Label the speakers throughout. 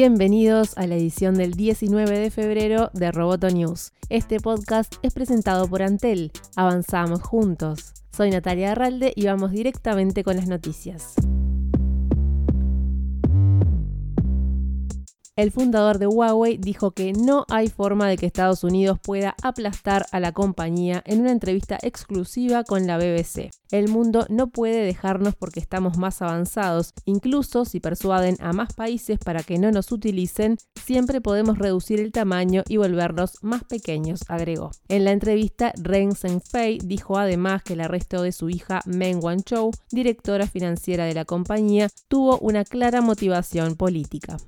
Speaker 1: Bienvenidos a la edición del 19 de febrero de Roboto News. Este podcast es presentado por Antel. Avanzamos juntos. Soy Natalia Arralde y vamos directamente con las noticias. El fundador de Huawei dijo que no hay forma de que Estados Unidos pueda aplastar a la compañía en una entrevista exclusiva con la BBC. El mundo no puede dejarnos porque estamos más avanzados, incluso si persuaden a más países para que no nos utilicen, siempre podemos reducir el tamaño y volvernos más pequeños, agregó. En la entrevista, Ren Zhengfei dijo además que el arresto de su hija Meng Wanzhou, directora financiera de la compañía, tuvo una clara motivación política.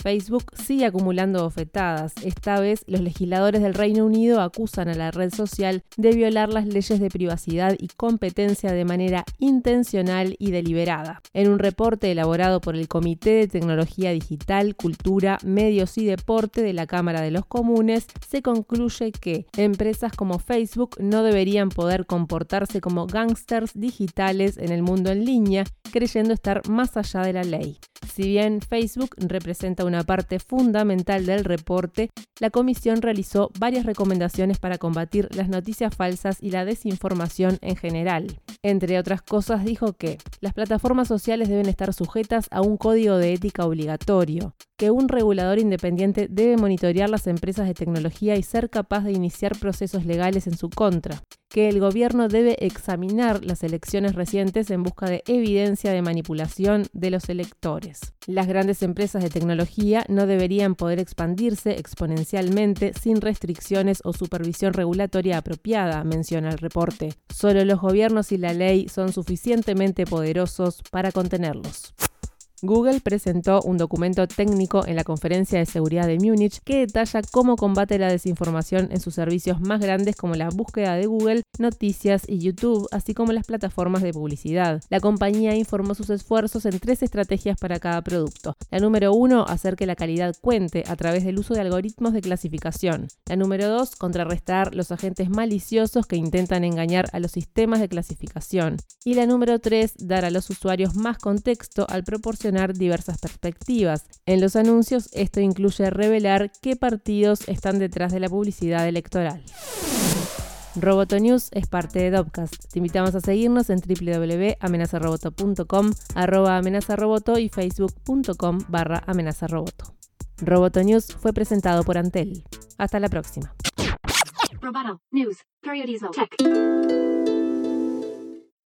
Speaker 1: Facebook sigue acumulando bofetadas. Esta vez, los legisladores del Reino Unido acusan a la red social de violar las leyes de privacidad y competencia de manera intencional y deliberada. En un reporte elaborado por el Comité de Tecnología Digital, Cultura, Medios y Deporte de la Cámara de los Comunes, se concluye que empresas como Facebook no deberían poder comportarse como gángsters digitales en el mundo en línea, creyendo estar más allá de la ley. Si bien Facebook representa una parte fundamental del reporte, la comisión realizó varias recomendaciones para combatir las noticias falsas y la desinformación en general. Entre otras cosas, dijo que las plataformas sociales deben estar sujetas a un código de ética obligatorio, que un regulador independiente debe monitorear las empresas de tecnología y ser capaz de iniciar procesos legales en su contra, que el gobierno debe examinar las elecciones recientes en busca de evidencia de manipulación de los electores. Las grandes empresas de tecnología no deberían poder expandirse exponencialmente sin restricciones o supervisión regulatoria apropiada, menciona el reporte. Solo los gobiernos y la ley son suficientemente poderosos para contenerlos. Google presentó un documento técnico en la conferencia de seguridad de Múnich que detalla cómo combate la desinformación en sus servicios más grandes como la búsqueda de Google, noticias y YouTube, así como las plataformas de publicidad. La compañía informó sus esfuerzos en tres estrategias para cada producto. La número uno, hacer que la calidad cuente a través del uso de algoritmos de clasificación. La número dos, contrarrestar los agentes maliciosos que intentan engañar a los sistemas de clasificación. Y la número tres, dar a los usuarios más contexto al proporcionar diversas perspectivas. En los anuncios esto incluye revelar qué partidos están detrás de la publicidad electoral. Roboto News es parte de Dopcast. Te invitamos a seguirnos en www.amenazaroboto.com, arroba amenazaroboto y facebook.com barra amenazaroboto. Roboto News fue presentado por Antel. Hasta la próxima. Roboto News,